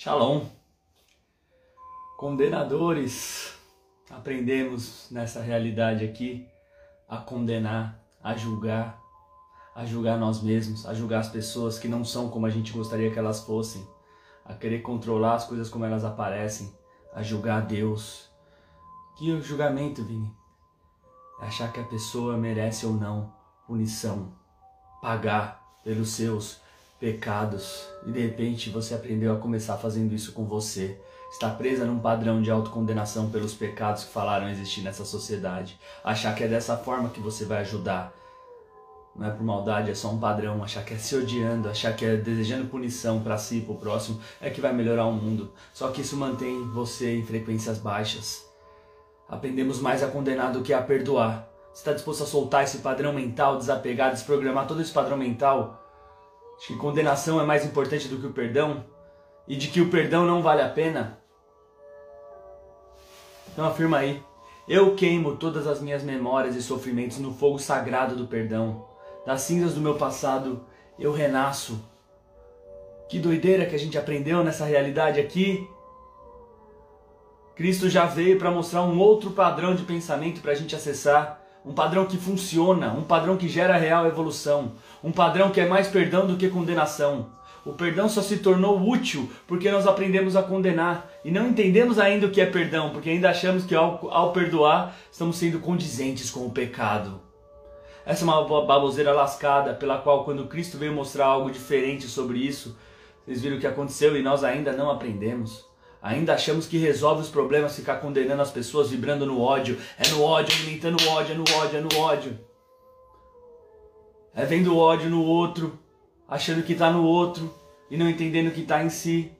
Shalom. Condenadores, aprendemos nessa realidade aqui a condenar, a julgar, a julgar nós mesmos, a julgar as pessoas que não são como a gente gostaria que elas fossem, a querer controlar as coisas como elas aparecem, a julgar Deus. Que julgamento, Vini? É achar que a pessoa merece ou não punição, pagar pelos seus pecados e de repente você aprendeu a começar fazendo isso com você. Está presa num padrão de autocondenação pelos pecados que falaram existir nessa sociedade. Achar que é dessa forma que você vai ajudar. Não é por maldade, é só um padrão. Achar que é se odiando, achar que é desejando punição para si, para o próximo, é que vai melhorar o mundo. Só que isso mantém você em frequências baixas. Aprendemos mais a condenar do que a perdoar. Está disposto a soltar esse padrão mental, desapegar, desprogramar todo esse padrão mental? De que condenação é mais importante do que o perdão e de que o perdão não vale a pena? Então afirma aí. Eu queimo todas as minhas memórias e sofrimentos no fogo sagrado do perdão. Das cinzas do meu passado eu renasço. Que doideira que a gente aprendeu nessa realidade aqui. Cristo já veio para mostrar um outro padrão de pensamento para a gente acessar um padrão que funciona, um padrão que gera real evolução, um padrão que é mais perdão do que condenação. O perdão só se tornou útil porque nós aprendemos a condenar e não entendemos ainda o que é perdão, porque ainda achamos que ao, ao perdoar estamos sendo condizentes com o pecado. Essa é uma baboseira lascada pela qual, quando Cristo veio mostrar algo diferente sobre isso, vocês viram o que aconteceu e nós ainda não aprendemos. Ainda achamos que resolve os problemas ficar condenando as pessoas, vibrando no ódio. É no ódio, alimentando o ódio, é no ódio, é no ódio. É vendo ódio no outro, achando que está no outro e não entendendo que está em si.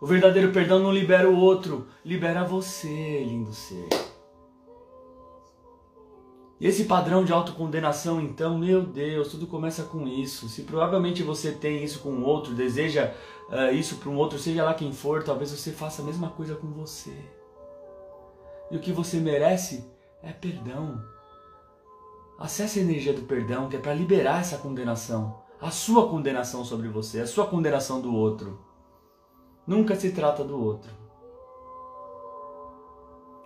O verdadeiro perdão não libera o outro, libera você, lindo ser. Esse padrão de autocondenação, então, meu Deus, tudo começa com isso. Se provavelmente você tem isso com outro, deseja uh, isso para um outro, seja lá quem for, talvez você faça a mesma coisa com você. E o que você merece é perdão. Acesse a energia do perdão, que é para liberar essa condenação. A sua condenação sobre você, a sua condenação do outro. Nunca se trata do outro.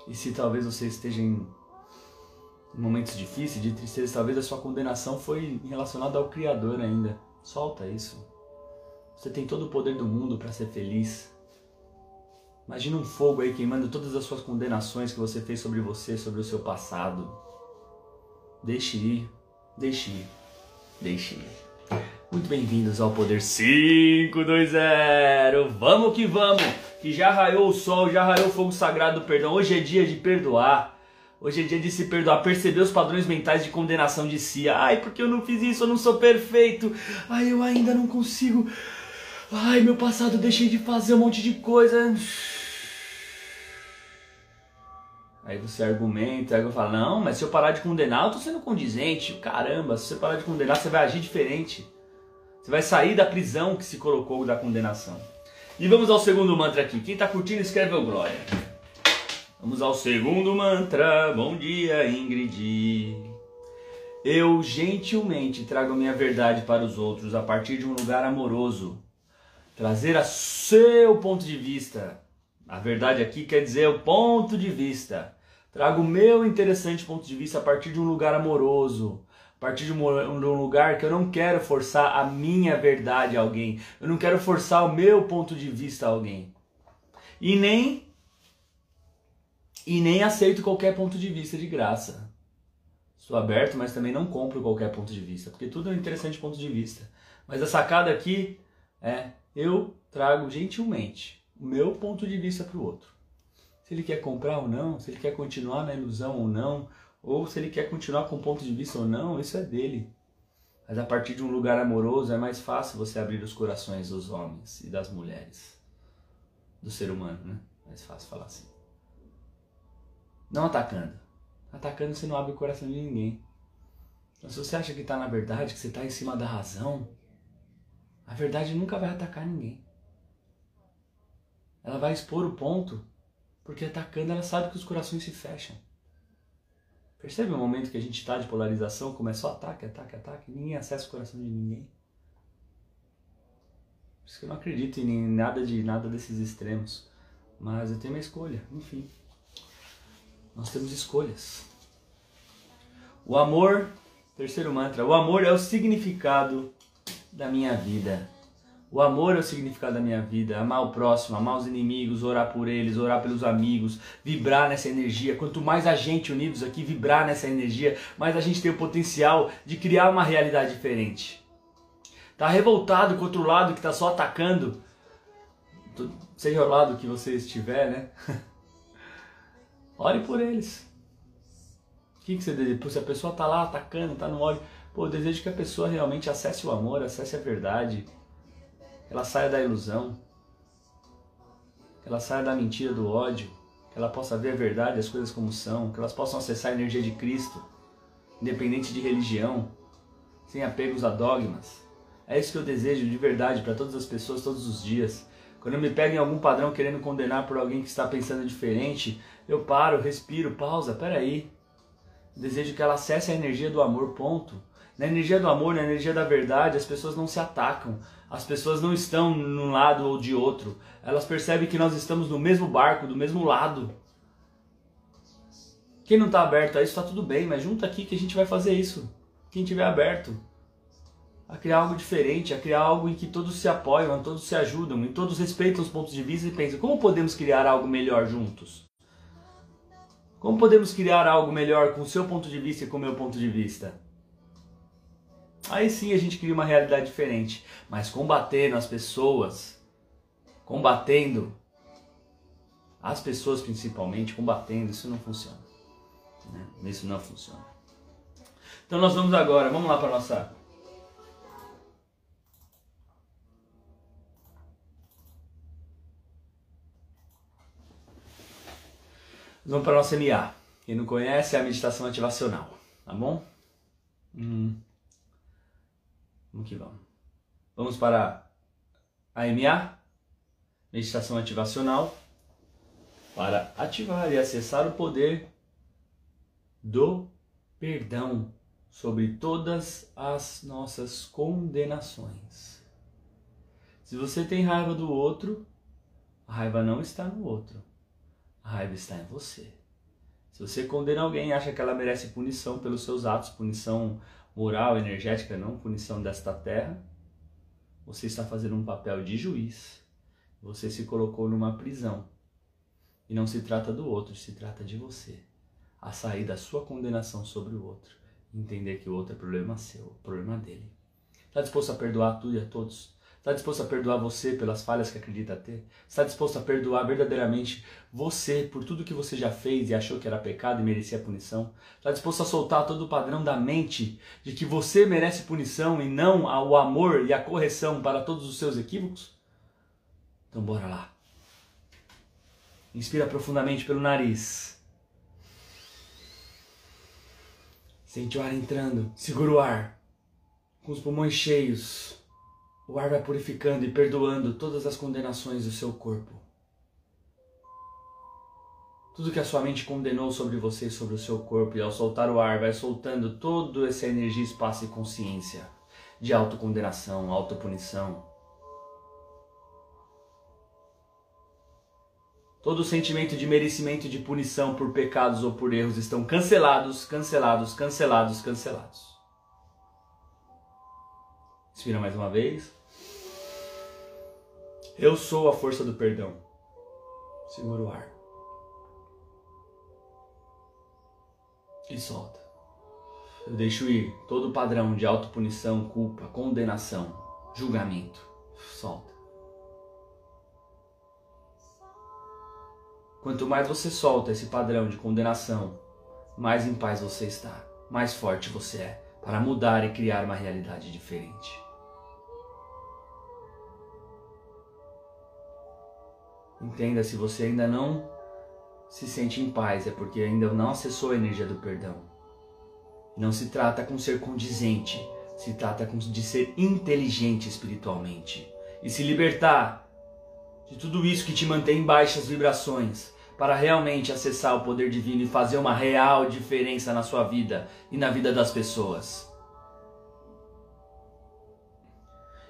E se talvez você esteja em momentos difíceis, de tristeza, talvez a sua condenação foi relacionada ao Criador ainda. Solta isso. Você tem todo o poder do mundo para ser feliz. Imagina um fogo aí queimando todas as suas condenações que você fez sobre você, sobre o seu passado. Deixe ir, deixe ir, deixe ir. Muito bem-vindos ao Poder 520. Vamos que vamos, que já raiou o sol, já raiou o fogo sagrado do perdão. Hoje é dia de perdoar. Hoje é dia de se perdoar, perceber os padrões mentais de condenação de si. Ai, porque eu não fiz isso, eu não sou perfeito. Ai, eu ainda não consigo Ai, meu passado, deixei de fazer um monte de coisa. Aí você argumenta, aí eu falo, não, mas se eu parar de condenar, eu tô sendo condizente. Caramba, se você parar de condenar, você vai agir diferente. Você vai sair da prisão que se colocou da condenação. E vamos ao segundo mantra aqui. Quem tá curtindo, escreve o glória. Vamos ao segundo mantra. Bom dia, Ingrid. Eu gentilmente trago minha verdade para os outros a partir de um lugar amoroso trazer a seu ponto de vista. A verdade aqui quer dizer o ponto de vista. Trago o meu interessante ponto de vista a partir de um lugar amoroso, a partir de um lugar que eu não quero forçar a minha verdade a alguém, eu não quero forçar o meu ponto de vista a alguém. E nem e nem aceito qualquer ponto de vista de graça. Sou aberto, mas também não compro qualquer ponto de vista, porque tudo é um interessante ponto de vista. Mas a sacada aqui é eu trago gentilmente o meu ponto de vista para o outro. Se ele quer comprar ou não, se ele quer continuar na ilusão ou não, ou se ele quer continuar com ponto de vista ou não, isso é dele. Mas a partir de um lugar amoroso é mais fácil você abrir os corações dos homens e das mulheres, do ser humano, né? Mais fácil falar assim. Não atacando. Atacando você não abre o coração de ninguém. Então, se você acha que está na verdade, que você está em cima da razão, a verdade nunca vai atacar ninguém. Ela vai expor o ponto, porque atacando ela sabe que os corações se fecham. Percebe o momento que a gente está de polarização, como é só ataque, ataque, ataque, ninguém acessa o coração de ninguém. Por isso que eu não acredito em nada de nada desses extremos. Mas eu tenho uma escolha, enfim. Nós temos escolhas. O amor, terceiro mantra, o amor é o significado da minha vida. O amor é o significado da minha vida. Amar o próximo, amar os inimigos, orar por eles, orar pelos amigos, vibrar nessa energia. Quanto mais a gente unidos aqui vibrar nessa energia, mais a gente tem o potencial de criar uma realidade diferente. Tá revoltado com outro lado que tá só atacando, seja o lado que você estiver, né? Ore por eles. O que, que você deseja? Se a pessoa tá lá atacando, tá no óleo, pô, eu desejo que a pessoa realmente acesse o amor, acesse a verdade, ela saia da ilusão, ela saia da mentira, do ódio, que ela possa ver a verdade, as coisas como são, que elas possam acessar a energia de Cristo, independente de religião, sem apegos a dogmas. É isso que eu desejo de verdade para todas as pessoas todos os dias. Quando eu me pego em algum padrão querendo condenar por alguém que está pensando diferente, eu paro, respiro, pausa, peraí. Desejo que ela acesse a energia do amor, ponto. Na energia do amor, na energia da verdade, as pessoas não se atacam. As pessoas não estão num lado ou de outro. Elas percebem que nós estamos no mesmo barco, do mesmo lado. Quem não está aberto a isso está tudo bem, mas junta aqui que a gente vai fazer isso. Quem tiver aberto a criar algo diferente, a criar algo em que todos se apoiam, todos se ajudam, e todos respeitam os pontos de vista e pensam como podemos criar algo melhor juntos. Como podemos criar algo melhor com o seu ponto de vista e com o meu ponto de vista? Aí sim a gente cria uma realidade diferente. Mas combatendo as pessoas, combatendo as pessoas principalmente, combatendo, isso não funciona. Né? Isso não funciona. Então nós vamos agora, vamos lá para nossa Vamos para a nossa MA. Quem não conhece é a meditação ativacional, tá bom? Hum. Vamos que vamos. Vamos para a MA, meditação ativacional, para ativar e acessar o poder do perdão sobre todas as nossas condenações. Se você tem raiva do outro, a raiva não está no outro, a raiva está em você. Se você condena alguém e acha que ela merece punição pelos seus atos, punição moral, energética, não punição desta terra, você está fazendo um papel de juiz. Você se colocou numa prisão. E não se trata do outro, se trata de você. A sair da sua condenação sobre o outro. Entender que o outro é problema seu, problema dele. Está disposto a perdoar tudo e a todos? Está disposto a perdoar você pelas falhas que acredita ter? Está disposto a perdoar verdadeiramente você por tudo que você já fez e achou que era pecado e merecia punição? Está disposto a soltar todo o padrão da mente de que você merece punição e não o amor e a correção para todos os seus equívocos? Então bora lá. Inspira profundamente pelo nariz. Sente o ar entrando. Segura o ar. Com os pulmões cheios. O ar vai purificando e perdoando todas as condenações do seu corpo. Tudo que a sua mente condenou sobre você e sobre o seu corpo, e ao soltar o ar, vai soltando toda essa energia, espaço e consciência de autocondenação, autopunição. Todo sentimento de merecimento e de punição por pecados ou por erros estão cancelados, cancelados, cancelados, cancelados. Inspira mais uma vez. Eu sou a força do perdão. Segura o ar. E solta. Eu deixo ir todo o padrão de autopunição, culpa, condenação, julgamento. Solta. Quanto mais você solta esse padrão de condenação, mais em paz você está, mais forte você é para mudar e criar uma realidade diferente. Entenda, se você ainda não se sente em paz, é porque ainda não acessou a energia do perdão. Não se trata com ser condizente, se trata de ser inteligente espiritualmente e se libertar de tudo isso que te mantém em baixas vibrações para realmente acessar o poder divino e fazer uma real diferença na sua vida e na vida das pessoas.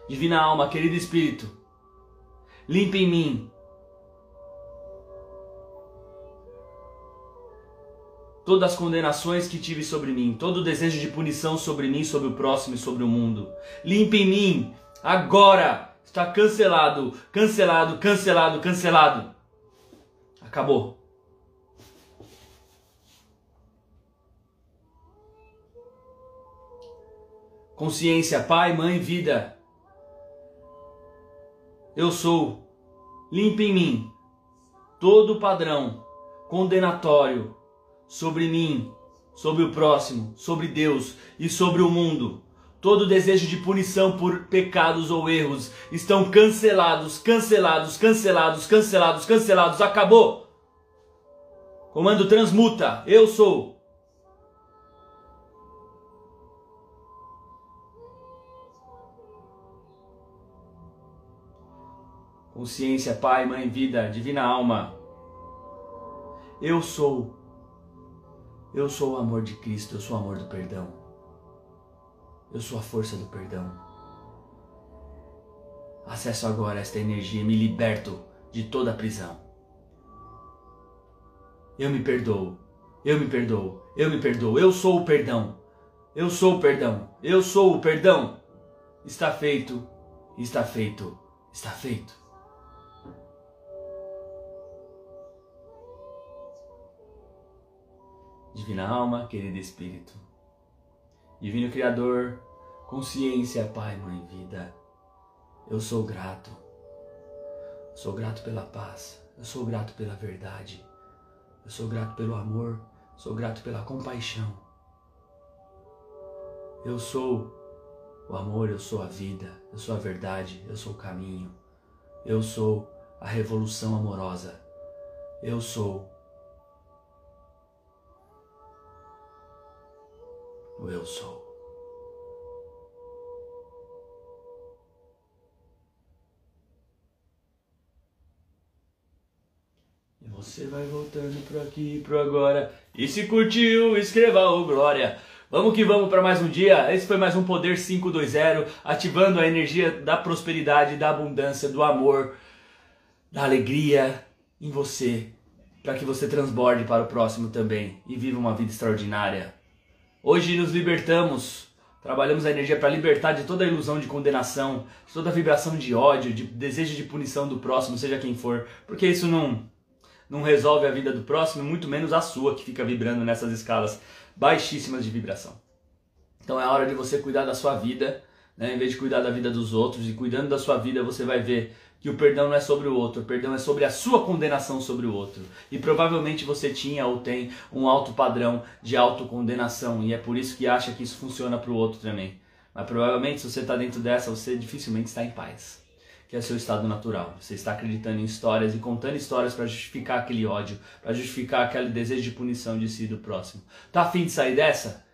Divina alma, querido espírito, Limpa em mim todas as condenações que tive sobre mim, todo o desejo de punição sobre mim, sobre o próximo e sobre o mundo. Limpe em mim, agora está cancelado, cancelado, cancelado, cancelado. Acabou. Consciência, Pai, Mãe, Vida. Eu sou. Limpe em mim todo padrão condenatório sobre mim, sobre o próximo, sobre Deus e sobre o mundo. Todo desejo de punição por pecados ou erros estão cancelados, cancelados, cancelados, cancelados, cancelados. Acabou. Comando transmuta. Eu sou. Consciência, Pai, Mãe, Vida, Divina Alma. Eu sou eu sou o amor de Cristo, eu sou o amor do perdão. Eu sou a força do perdão. Acesso agora esta energia me liberto de toda a prisão. Eu me perdoo, eu me perdoo, eu me perdoo, eu sou o perdão. Eu sou o perdão, eu sou o perdão. Está feito, está feito, está feito. Divina alma, querido Espírito, Divino Criador, consciência, Pai, Mãe, vida, eu sou grato. Sou grato pela paz, eu sou grato pela verdade, eu sou grato pelo amor, sou grato pela compaixão. Eu sou o amor, eu sou a vida, eu sou a verdade, eu sou o caminho, eu sou a revolução amorosa, eu sou eu sou. E você vai voltando pro aqui e pro agora. E se curtiu, escreva o Glória. Vamos que vamos para mais um dia. Esse foi mais um Poder 520, ativando a energia da prosperidade, da abundância, do amor, da alegria em você, para que você transborde para o próximo também e viva uma vida extraordinária. Hoje nos libertamos, trabalhamos a energia para libertar de toda a ilusão de condenação, de toda a vibração de ódio, de desejo de punição do próximo, seja quem for, porque isso não, não resolve a vida do próximo, muito menos a sua que fica vibrando nessas escalas baixíssimas de vibração. Então é hora de você cuidar da sua vida, né? em vez de cuidar da vida dos outros, e cuidando da sua vida você vai ver que o perdão não é sobre o outro, o perdão é sobre a sua condenação sobre o outro. E provavelmente você tinha ou tem um alto padrão de autocondenação e é por isso que acha que isso funciona para o outro também. Mas provavelmente se você está dentro dessa, você dificilmente está em paz, que é seu estado natural. Você está acreditando em histórias e contando histórias para justificar aquele ódio, para justificar aquele desejo de punição de si e do próximo. Tá afim de sair dessa?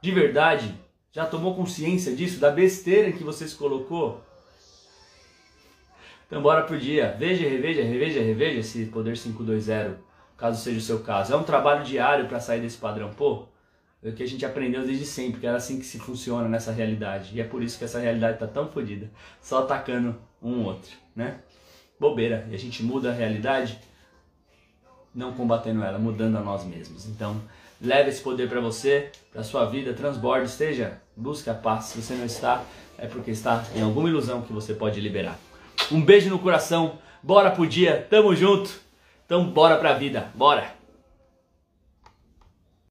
De verdade? Já tomou consciência disso, da besteira que você se colocou? Então bora pro dia. Veja, reveja, reveja, reveja esse Poder 520, caso seja o seu caso. É um trabalho diário para sair desse padrão. Pô, é o que a gente aprendeu desde sempre, que era assim que se funciona nessa realidade. E é por isso que essa realidade tá tão fodida. Só atacando um outro, né? Bobeira. E a gente muda a realidade não combatendo ela, mudando a nós mesmos. Então, leve esse poder para você, para sua vida, transborde, esteja, busque a paz. Se você não está, é porque está em alguma ilusão que você pode liberar. Um beijo no coração. Bora pro dia. Tamo junto. Então bora pra vida. Bora.